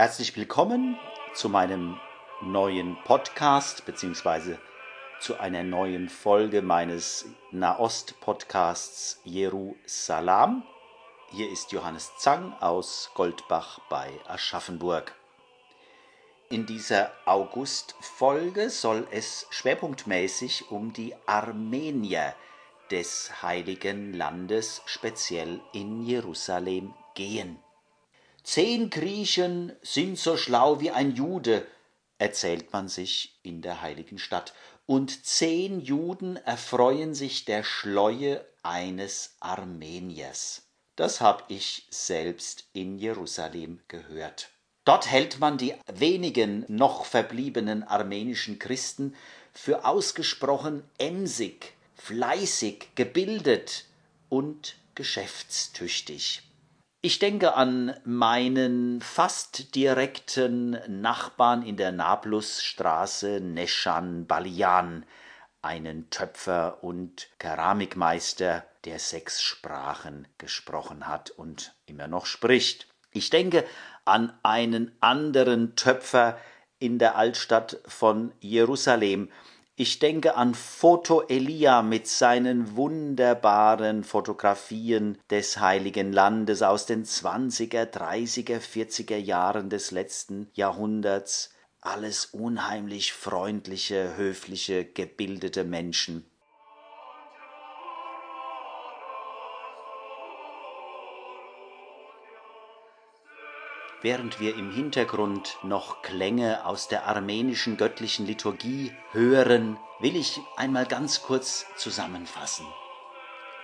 Herzlich willkommen zu meinem neuen Podcast beziehungsweise zu einer neuen Folge meines Nahost-Podcasts Jerusalem. Hier ist Johannes Zang aus Goldbach bei Aschaffenburg. In dieser August-Folge soll es schwerpunktmäßig um die Armenier des Heiligen Landes, speziell in Jerusalem, gehen. Zehn Griechen sind so schlau wie ein Jude, erzählt man sich in der heiligen Stadt, und zehn Juden erfreuen sich der Schleue eines Armeniers. Das hab ich selbst in Jerusalem gehört. Dort hält man die wenigen noch verbliebenen armenischen Christen für ausgesprochen emsig, fleißig, gebildet und geschäftstüchtig. Ich denke an meinen fast direkten Nachbarn in der Nablusstraße Neschan Balian, einen Töpfer und Keramikmeister, der sechs Sprachen gesprochen hat und immer noch spricht. Ich denke an einen anderen Töpfer in der Altstadt von Jerusalem, ich denke an Foto Elia mit seinen wunderbaren Fotografien des Heiligen Landes aus den 20er, 30er, 40er Jahren des letzten Jahrhunderts. Alles unheimlich freundliche, höfliche, gebildete Menschen. Während wir im Hintergrund noch Klänge aus der armenischen göttlichen Liturgie hören, will ich einmal ganz kurz zusammenfassen.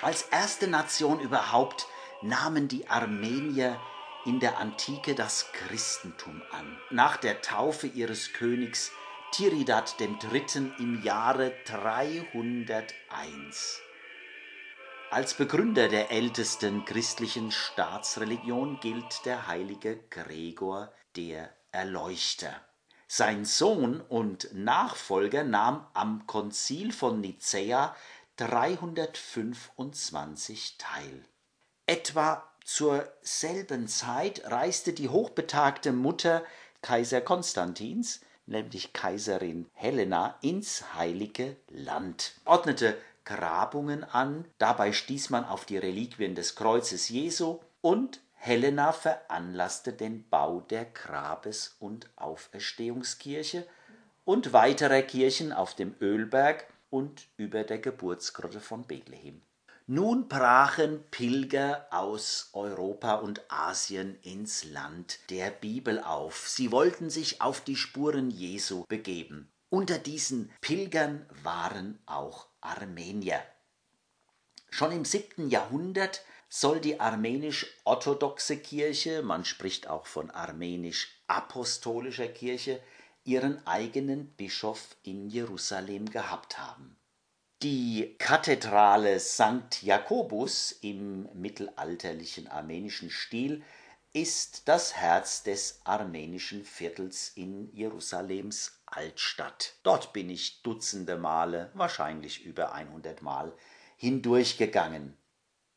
Als erste Nation überhaupt nahmen die Armenier in der Antike das Christentum an. Nach der Taufe ihres Königs Tiridat III. im Jahre 301. Als Begründer der ältesten christlichen Staatsreligion gilt der heilige Gregor der Erleuchter. Sein Sohn und Nachfolger nahm am Konzil von Nicäa 325 teil. Etwa zur selben Zeit reiste die hochbetagte Mutter Kaiser Konstantins, nämlich Kaiserin Helena, ins heilige Land, ordnete Grabungen an, dabei stieß man auf die Reliquien des Kreuzes Jesu und Helena veranlasste den Bau der Grabes- und Auferstehungskirche und weiterer Kirchen auf dem Ölberg und über der Geburtsgrotte von Bethlehem. Nun brachen Pilger aus Europa und Asien ins Land der Bibel auf. Sie wollten sich auf die Spuren Jesu begeben. Unter diesen Pilgern waren auch Armenier. Schon im siebten Jahrhundert soll die armenisch-orthodoxe Kirche, man spricht auch von armenisch-apostolischer Kirche, ihren eigenen Bischof in Jerusalem gehabt haben. Die Kathedrale St. Jakobus im mittelalterlichen armenischen Stil ist das Herz des armenischen Viertels in Jerusalems Altstadt. Dort bin ich dutzende Male, wahrscheinlich über 100 Mal, hindurchgegangen.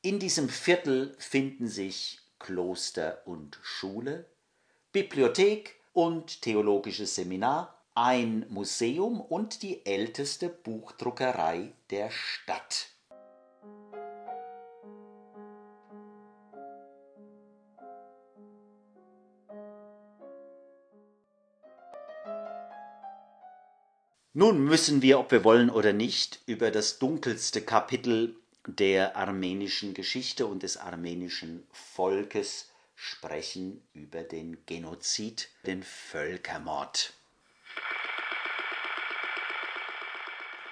In diesem Viertel finden sich Kloster und Schule, Bibliothek und theologisches Seminar, ein Museum und die älteste Buchdruckerei der Stadt. Nun müssen wir, ob wir wollen oder nicht, über das dunkelste Kapitel der armenischen Geschichte und des armenischen Volkes sprechen, über den Genozid, den Völkermord.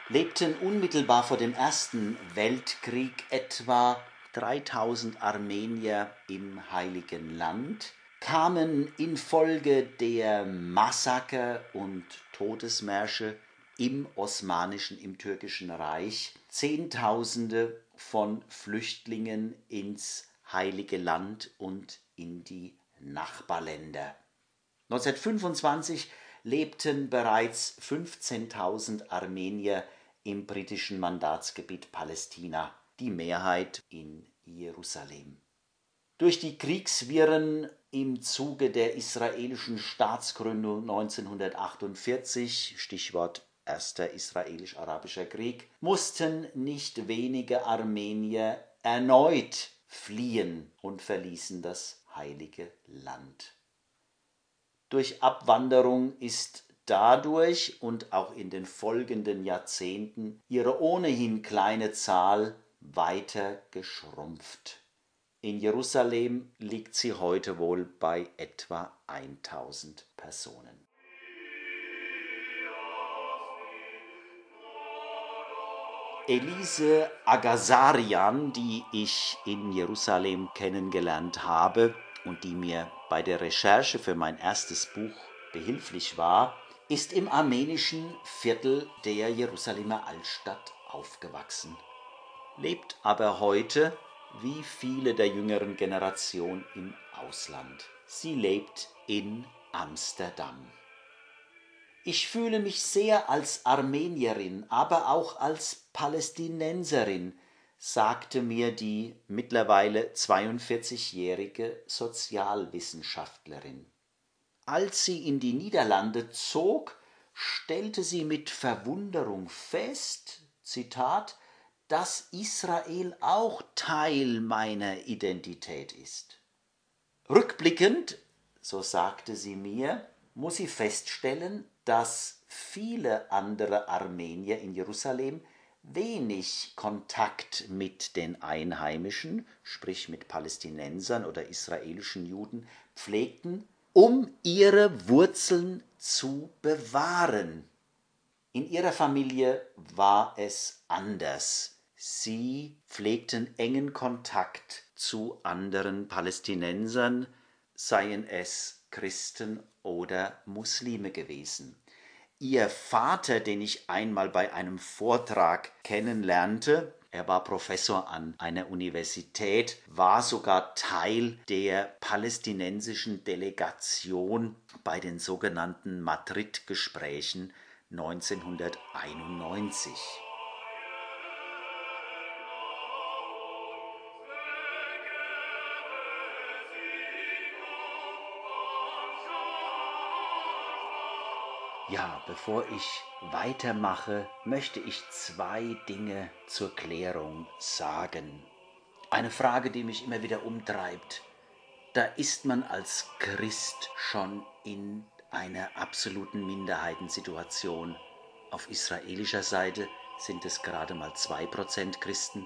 Lebten unmittelbar vor dem Ersten Weltkrieg etwa 3000 Armenier im Heiligen Land, kamen infolge der Massaker und Todesmärsche im osmanischen, im türkischen Reich Zehntausende von Flüchtlingen ins Heilige Land und in die Nachbarländer. 1925 lebten bereits 15.000 Armenier im britischen Mandatsgebiet Palästina, die Mehrheit in Jerusalem. Durch die Kriegswirren im Zuge der israelischen Staatsgründung 1948, Stichwort Erster israelisch-arabischer Krieg, mussten nicht wenige Armenier erneut fliehen und verließen das heilige Land. Durch Abwanderung ist dadurch und auch in den folgenden Jahrzehnten ihre ohnehin kleine Zahl weiter geschrumpft. In Jerusalem liegt sie heute wohl bei etwa 1000 Personen. Elise Agazarian, die ich in Jerusalem kennengelernt habe und die mir bei der Recherche für mein erstes Buch behilflich war, ist im armenischen Viertel der Jerusalemer Altstadt aufgewachsen, lebt aber heute wie viele der jüngeren Generation im Ausland. Sie lebt in Amsterdam. Ich fühle mich sehr als Armenierin, aber auch als Palästinenserin, sagte mir die mittlerweile 42-jährige Sozialwissenschaftlerin. Als sie in die Niederlande zog, stellte sie mit Verwunderung fest, Zitat, dass Israel auch Teil meiner Identität ist. Rückblickend, so sagte sie mir, muss sie feststellen, dass viele andere Armenier in Jerusalem wenig Kontakt mit den Einheimischen, sprich mit Palästinensern oder israelischen Juden, pflegten, um ihre Wurzeln zu bewahren. In ihrer Familie war es anders. Sie pflegten engen Kontakt zu anderen Palästinensern, seien es Christen oder Muslime gewesen. Ihr Vater, den ich einmal bei einem Vortrag kennenlernte, er war Professor an einer Universität, war sogar Teil der palästinensischen Delegation bei den sogenannten Madrid-Gesprächen 1991. Ja, bevor ich weitermache, möchte ich zwei Dinge zur Klärung sagen. Eine Frage, die mich immer wieder umtreibt. Da ist man als Christ schon in einer absoluten Minderheitensituation. Auf israelischer Seite sind es gerade mal zwei Prozent Christen,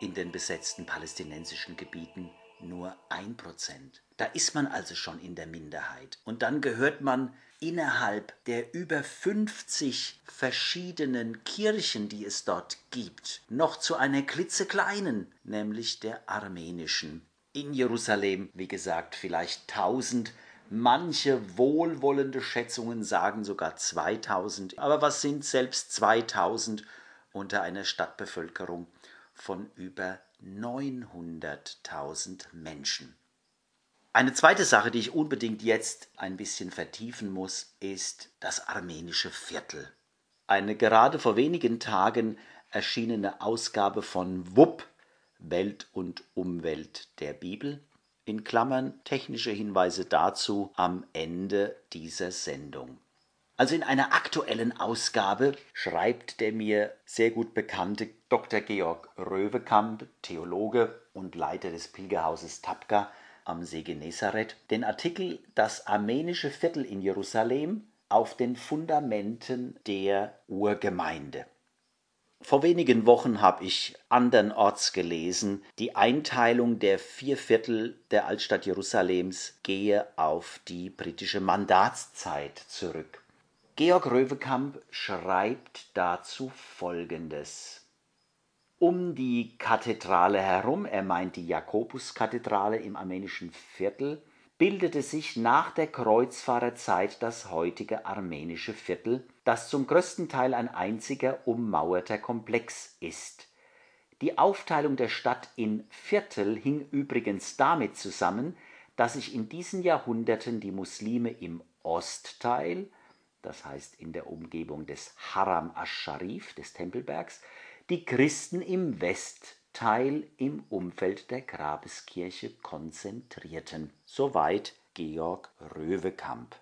in den besetzten palästinensischen Gebieten nur ein Prozent. Da ist man also schon in der Minderheit. Und dann gehört man innerhalb der über 50 verschiedenen Kirchen, die es dort gibt, noch zu einer klitzekleinen, nämlich der armenischen. In Jerusalem, wie gesagt, vielleicht 1000, manche wohlwollende Schätzungen sagen sogar 2000, aber was sind selbst 2000 unter einer Stadtbevölkerung von über 900.000 Menschen? Eine zweite Sache, die ich unbedingt jetzt ein bisschen vertiefen muss, ist das armenische Viertel. Eine gerade vor wenigen Tagen erschienene Ausgabe von WUP, Welt und Umwelt der Bibel, in Klammern technische Hinweise dazu am Ende dieser Sendung. Also in einer aktuellen Ausgabe schreibt der mir sehr gut bekannte Dr. Georg Röwekamp, Theologe und Leiter des Pilgerhauses Tapka, am See Genezareth den Artikel Das armenische Viertel in Jerusalem auf den Fundamenten der Urgemeinde. Vor wenigen Wochen habe ich andernorts gelesen, die Einteilung der vier Viertel der Altstadt Jerusalems gehe auf die britische Mandatszeit zurück. Georg Röwekamp schreibt dazu Folgendes um die Kathedrale herum, er meint die Jakobuskathedrale im armenischen Viertel, bildete sich nach der Kreuzfahrerzeit das heutige armenische Viertel, das zum größten Teil ein einziger ummauerter Komplex ist. Die Aufteilung der Stadt in Viertel hing übrigens damit zusammen, dass sich in diesen Jahrhunderten die Muslime im Ostteil, das heißt in der Umgebung des Haram asch-Sharif, des Tempelbergs, die Christen im Westteil Teil im Umfeld der Grabeskirche konzentrierten. Soweit Georg Röwekamp.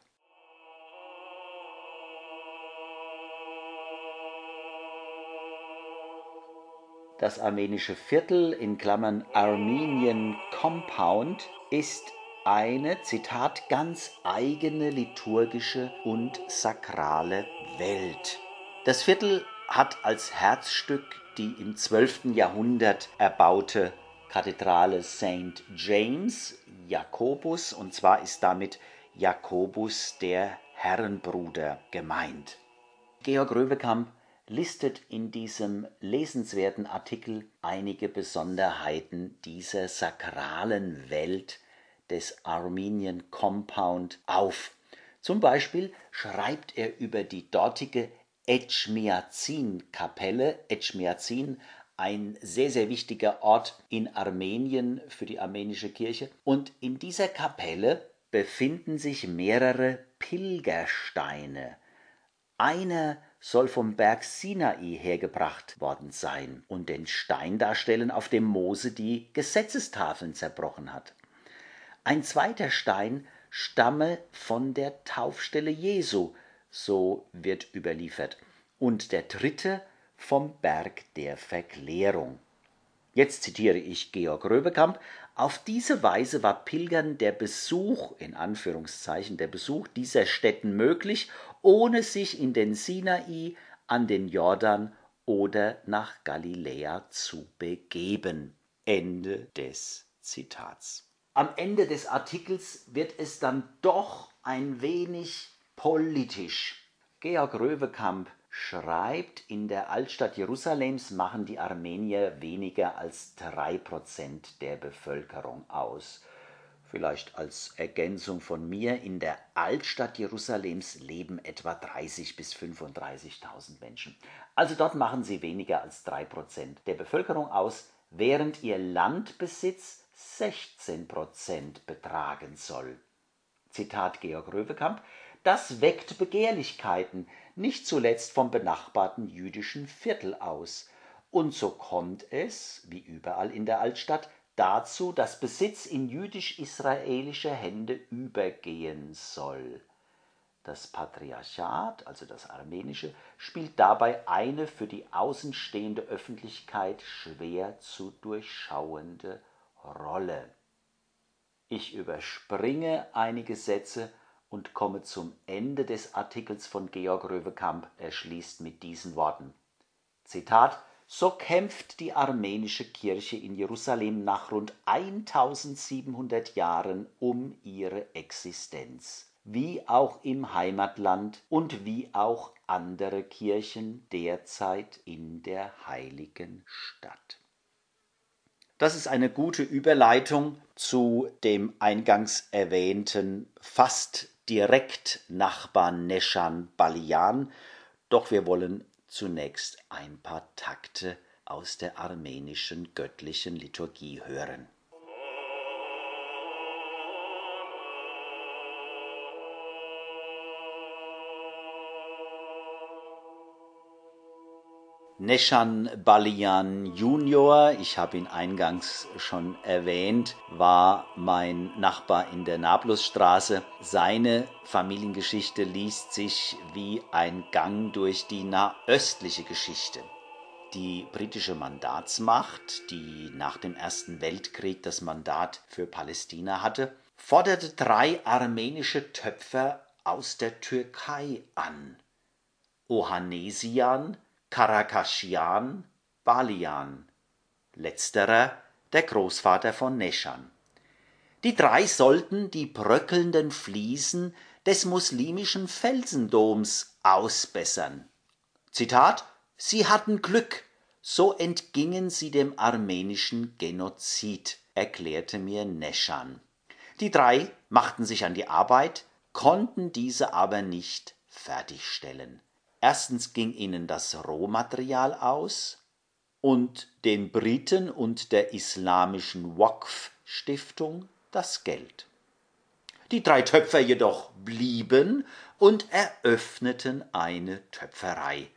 Das armenische Viertel in Klammern Armenian Compound ist eine, Zitat, ganz eigene liturgische und sakrale Welt. Das Viertel hat als Herzstück die im 12. Jahrhundert erbaute Kathedrale St. James Jakobus, und zwar ist damit Jakobus der Herrenbruder gemeint. Georg Röwekamp listet in diesem lesenswerten Artikel einige Besonderheiten dieser sakralen Welt des Armenian Compound auf. Zum Beispiel schreibt er über die dortige Etschmiazin-Kapelle. Etschmiazin, ein sehr, sehr wichtiger Ort in Armenien für die armenische Kirche. Und in dieser Kapelle befinden sich mehrere Pilgersteine. Einer soll vom Berg Sinai hergebracht worden sein und den Stein darstellen, auf dem Mose die Gesetzestafeln zerbrochen hat. Ein zweiter Stein stamme von der Taufstelle Jesu, so wird überliefert, und der dritte vom Berg der Verklärung. Jetzt zitiere ich Georg Röbekamp. Auf diese Weise war Pilgern der Besuch, in Anführungszeichen, der Besuch dieser Städten möglich, ohne sich in den Sinai, an den Jordan oder nach Galiläa zu begeben. Ende des Zitats. Am Ende des Artikels wird es dann doch ein wenig politisch. Georg Röwekamp schreibt, in der Altstadt Jerusalems machen die Armenier weniger als drei Prozent der Bevölkerung aus. Vielleicht als Ergänzung von mir, in der Altstadt Jerusalems leben etwa 30.000 bis 35.000 Menschen. Also dort machen sie weniger als drei Prozent der Bevölkerung aus, während ihr Landbesitz 16 Prozent betragen soll. Zitat Georg Röwekamp, das weckt Begehrlichkeiten, nicht zuletzt vom benachbarten jüdischen Viertel aus. Und so kommt es, wie überall in der Altstadt, dazu, dass Besitz in jüdisch-israelische Hände übergehen soll. Das Patriarchat, also das armenische, spielt dabei eine für die außenstehende Öffentlichkeit schwer zu durchschauende Rolle. Ich überspringe einige Sätze und komme zum Ende des Artikels von Georg Röwekamp. Er schließt mit diesen Worten. Zitat so kämpft die armenische Kirche in Jerusalem nach rund 1700 Jahren um ihre Existenz, wie auch im Heimatland und wie auch andere Kirchen derzeit in der heiligen Stadt. Das ist eine gute Überleitung zu dem eingangs erwähnten fast direkt Nachbarn Neschan Balian. Doch wir wollen zunächst ein paar Takte aus der armenischen göttlichen Liturgie hören. Neshan Balian Junior, ich habe ihn eingangs schon erwähnt, war mein Nachbar in der Nablusstraße. Seine Familiengeschichte liest sich wie ein Gang durch die nahöstliche Geschichte. Die britische Mandatsmacht, die nach dem Ersten Weltkrieg das Mandat für Palästina hatte, forderte drei armenische Töpfer aus der Türkei an. Ohanesian, Karakaschian Balian, letzterer der Großvater von Neschan. Die drei sollten die bröckelnden Fliesen des muslimischen Felsendoms ausbessern. Zitat Sie hatten Glück, so entgingen sie dem armenischen Genozid, erklärte mir Neschan. Die drei machten sich an die Arbeit, konnten diese aber nicht fertigstellen. Erstens ging ihnen das Rohmaterial aus und den Briten und der islamischen Waqf-Stiftung das Geld. Die drei Töpfer jedoch blieben und eröffneten eine Töpferei.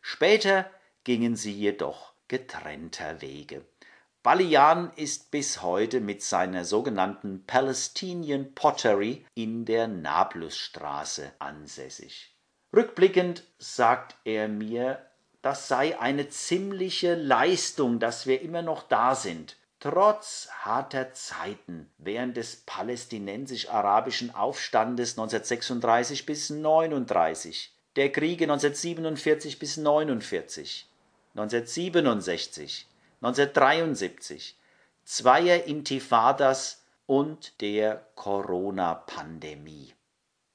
Später gingen sie jedoch getrennter Wege. Balian ist bis heute mit seiner sogenannten Palestinian Pottery in der Nablusstraße ansässig. Rückblickend sagt er mir, das sei eine ziemliche Leistung, dass wir immer noch da sind. Trotz harter Zeiten während des palästinensisch-arabischen Aufstandes 1936 bis 1939, der Kriege 1947 bis 1949, 1967, 1973, zweier Intifadas und der Corona-Pandemie.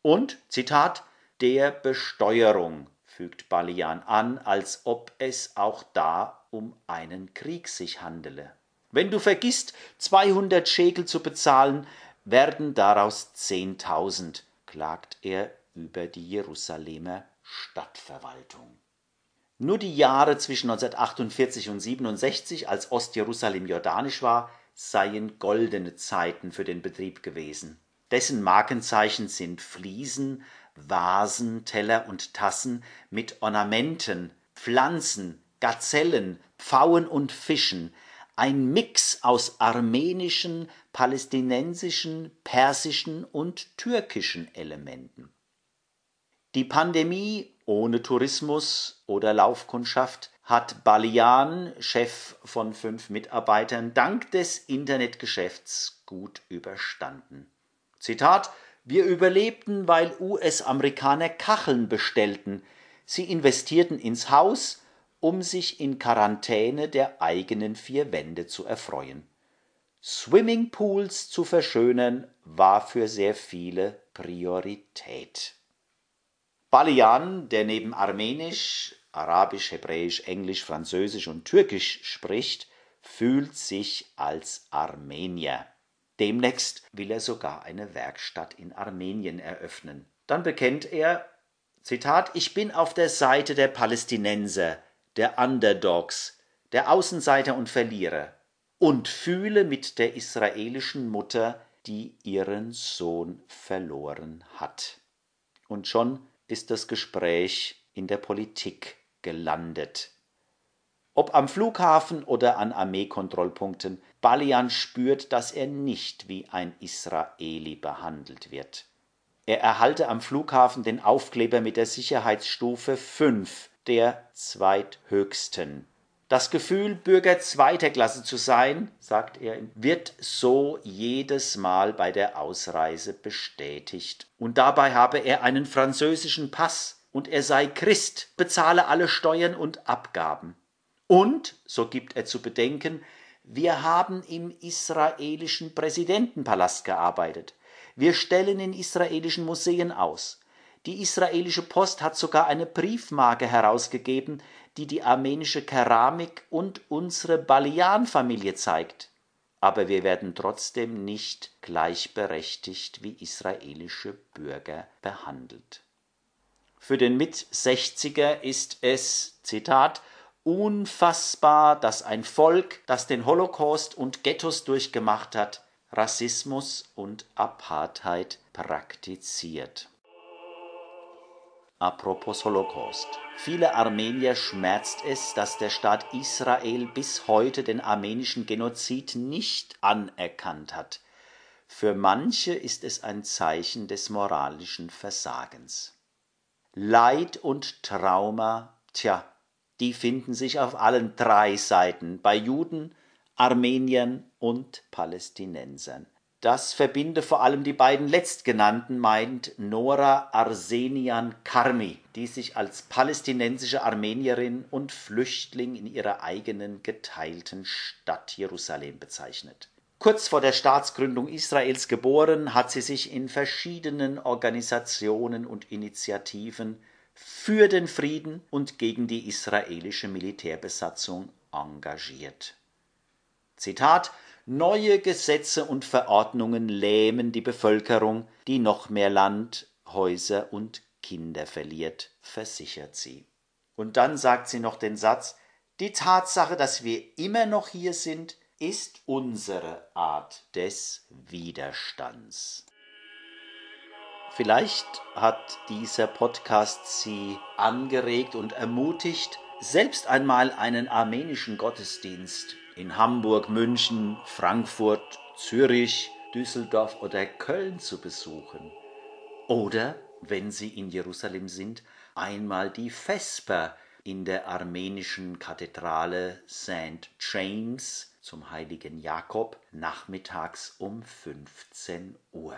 Und, Zitat, der Besteuerung, fügt Balian an, als ob es auch da um einen Krieg sich handele. Wenn du vergisst, 200 Schekel zu bezahlen, werden daraus 10.000, klagt er über die Jerusalemer Stadtverwaltung. Nur die Jahre zwischen 1948 und 67, als Ostjerusalem jordanisch war, seien goldene Zeiten für den Betrieb gewesen. Dessen Markenzeichen sind Fliesen, Vasen, Teller und Tassen mit Ornamenten, Pflanzen, Gazellen, Pfauen und Fischen, ein Mix aus armenischen, palästinensischen, persischen und türkischen Elementen. Die Pandemie ohne Tourismus oder Laufkundschaft hat Balian, Chef von fünf Mitarbeitern, dank des Internetgeschäfts gut überstanden. Zitat Wir überlebten, weil US-Amerikaner Kacheln bestellten. Sie investierten ins Haus, um sich in Quarantäne der eigenen vier Wände zu erfreuen. Swimmingpools zu verschönern war für sehr viele Priorität. Balian, der neben Armenisch, Arabisch, Hebräisch, Englisch, Französisch und Türkisch spricht, fühlt sich als Armenier. Demnächst will er sogar eine Werkstatt in Armenien eröffnen. Dann bekennt er, Zitat, ich bin auf der Seite der Palästinenser, der Underdogs, der Außenseiter und Verlierer und fühle mit der israelischen Mutter, die ihren Sohn verloren hat. Und schon ist das Gespräch in der Politik gelandet. Ob am Flughafen oder an Armeekontrollpunkten, Balian spürt, dass er nicht wie ein Israeli behandelt wird. Er erhalte am Flughafen den Aufkleber mit der Sicherheitsstufe 5, der zweithöchsten. Das Gefühl, Bürger zweiter Klasse zu sein, sagt er, wird so jedes Mal bei der Ausreise bestätigt. Und dabei habe er einen französischen Pass und er sei Christ, bezahle alle Steuern und Abgaben. Und, so gibt er zu bedenken, wir haben im israelischen Präsidentenpalast gearbeitet. Wir stellen in israelischen Museen aus. Die israelische Post hat sogar eine Briefmarke herausgegeben, die die armenische Keramik und unsere Balian-Familie zeigt. Aber wir werden trotzdem nicht gleichberechtigt wie israelische Bürger behandelt. Für den Mit-60er ist es, Zitat, unfassbar, dass ein Volk, das den Holocaust und Ghettos durchgemacht hat, Rassismus und Apartheid praktiziert. Apropos Holocaust. Viele Armenier schmerzt es, dass der Staat Israel bis heute den armenischen Genozid nicht anerkannt hat. Für manche ist es ein Zeichen des moralischen Versagens. Leid und Trauma, tja, die finden sich auf allen drei Seiten, bei Juden, Armeniern und Palästinensern. Das verbinde vor allem die beiden letztgenannten, meint Nora Arsenian Karmi, die sich als palästinensische Armenierin und Flüchtling in ihrer eigenen geteilten Stadt Jerusalem bezeichnet. Kurz vor der Staatsgründung Israels geboren, hat sie sich in verschiedenen Organisationen und Initiativen für den Frieden und gegen die israelische Militärbesatzung engagiert. Zitat Neue Gesetze und Verordnungen lähmen die Bevölkerung, die noch mehr Land, Häuser und Kinder verliert, versichert sie. Und dann sagt sie noch den Satz, die Tatsache, dass wir immer noch hier sind, ist unsere Art des Widerstands. Vielleicht hat dieser Podcast Sie angeregt und ermutigt, selbst einmal einen armenischen Gottesdienst in Hamburg, München, Frankfurt, Zürich, Düsseldorf oder Köln zu besuchen. Oder, wenn Sie in Jerusalem sind, einmal die Vesper in der armenischen Kathedrale St. James zum heiligen Jakob nachmittags um 15 Uhr.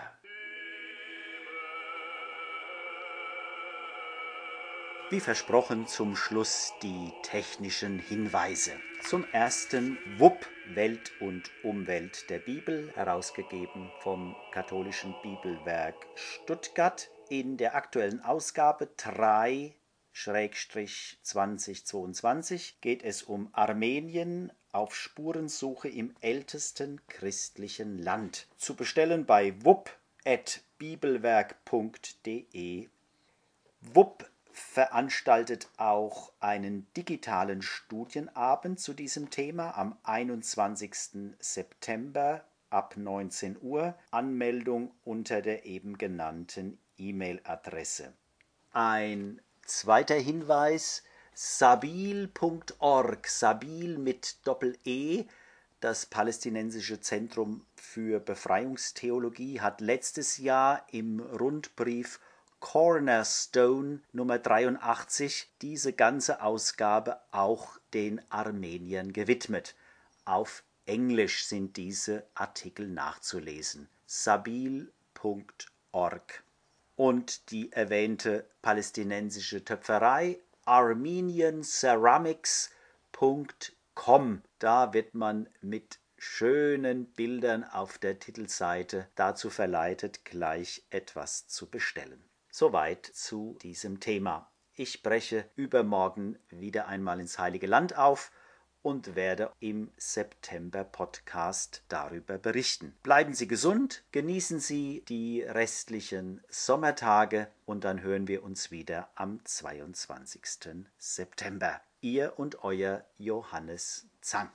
Wie versprochen zum Schluss die technischen Hinweise. Zum ersten WUP Welt und Umwelt der Bibel, herausgegeben vom katholischen Bibelwerk Stuttgart. In der aktuellen Ausgabe 3 2022 geht es um Armenien auf Spurensuche im ältesten christlichen Land. Zu bestellen bei wupp.bibelwerk.de. Wupp veranstaltet auch einen digitalen Studienabend zu diesem Thema am 21. September ab 19 Uhr. Anmeldung unter der eben genannten E-Mail-Adresse. Ein Zweiter Hinweis, sabil.org, Sabil mit Doppel-E, das palästinensische Zentrum für Befreiungstheologie, hat letztes Jahr im Rundbrief Cornerstone Nummer 83 diese ganze Ausgabe auch den Armeniern gewidmet. Auf Englisch sind diese Artikel nachzulesen. sabil.org und die erwähnte palästinensische Töpferei armenianceramics.com. Da wird man mit schönen Bildern auf der Titelseite dazu verleitet, gleich etwas zu bestellen. Soweit zu diesem Thema. Ich breche übermorgen wieder einmal ins Heilige Land auf und werde im September Podcast darüber berichten. Bleiben Sie gesund, genießen Sie die restlichen Sommertage und dann hören wir uns wieder am 22. September. Ihr und euer Johannes Zang.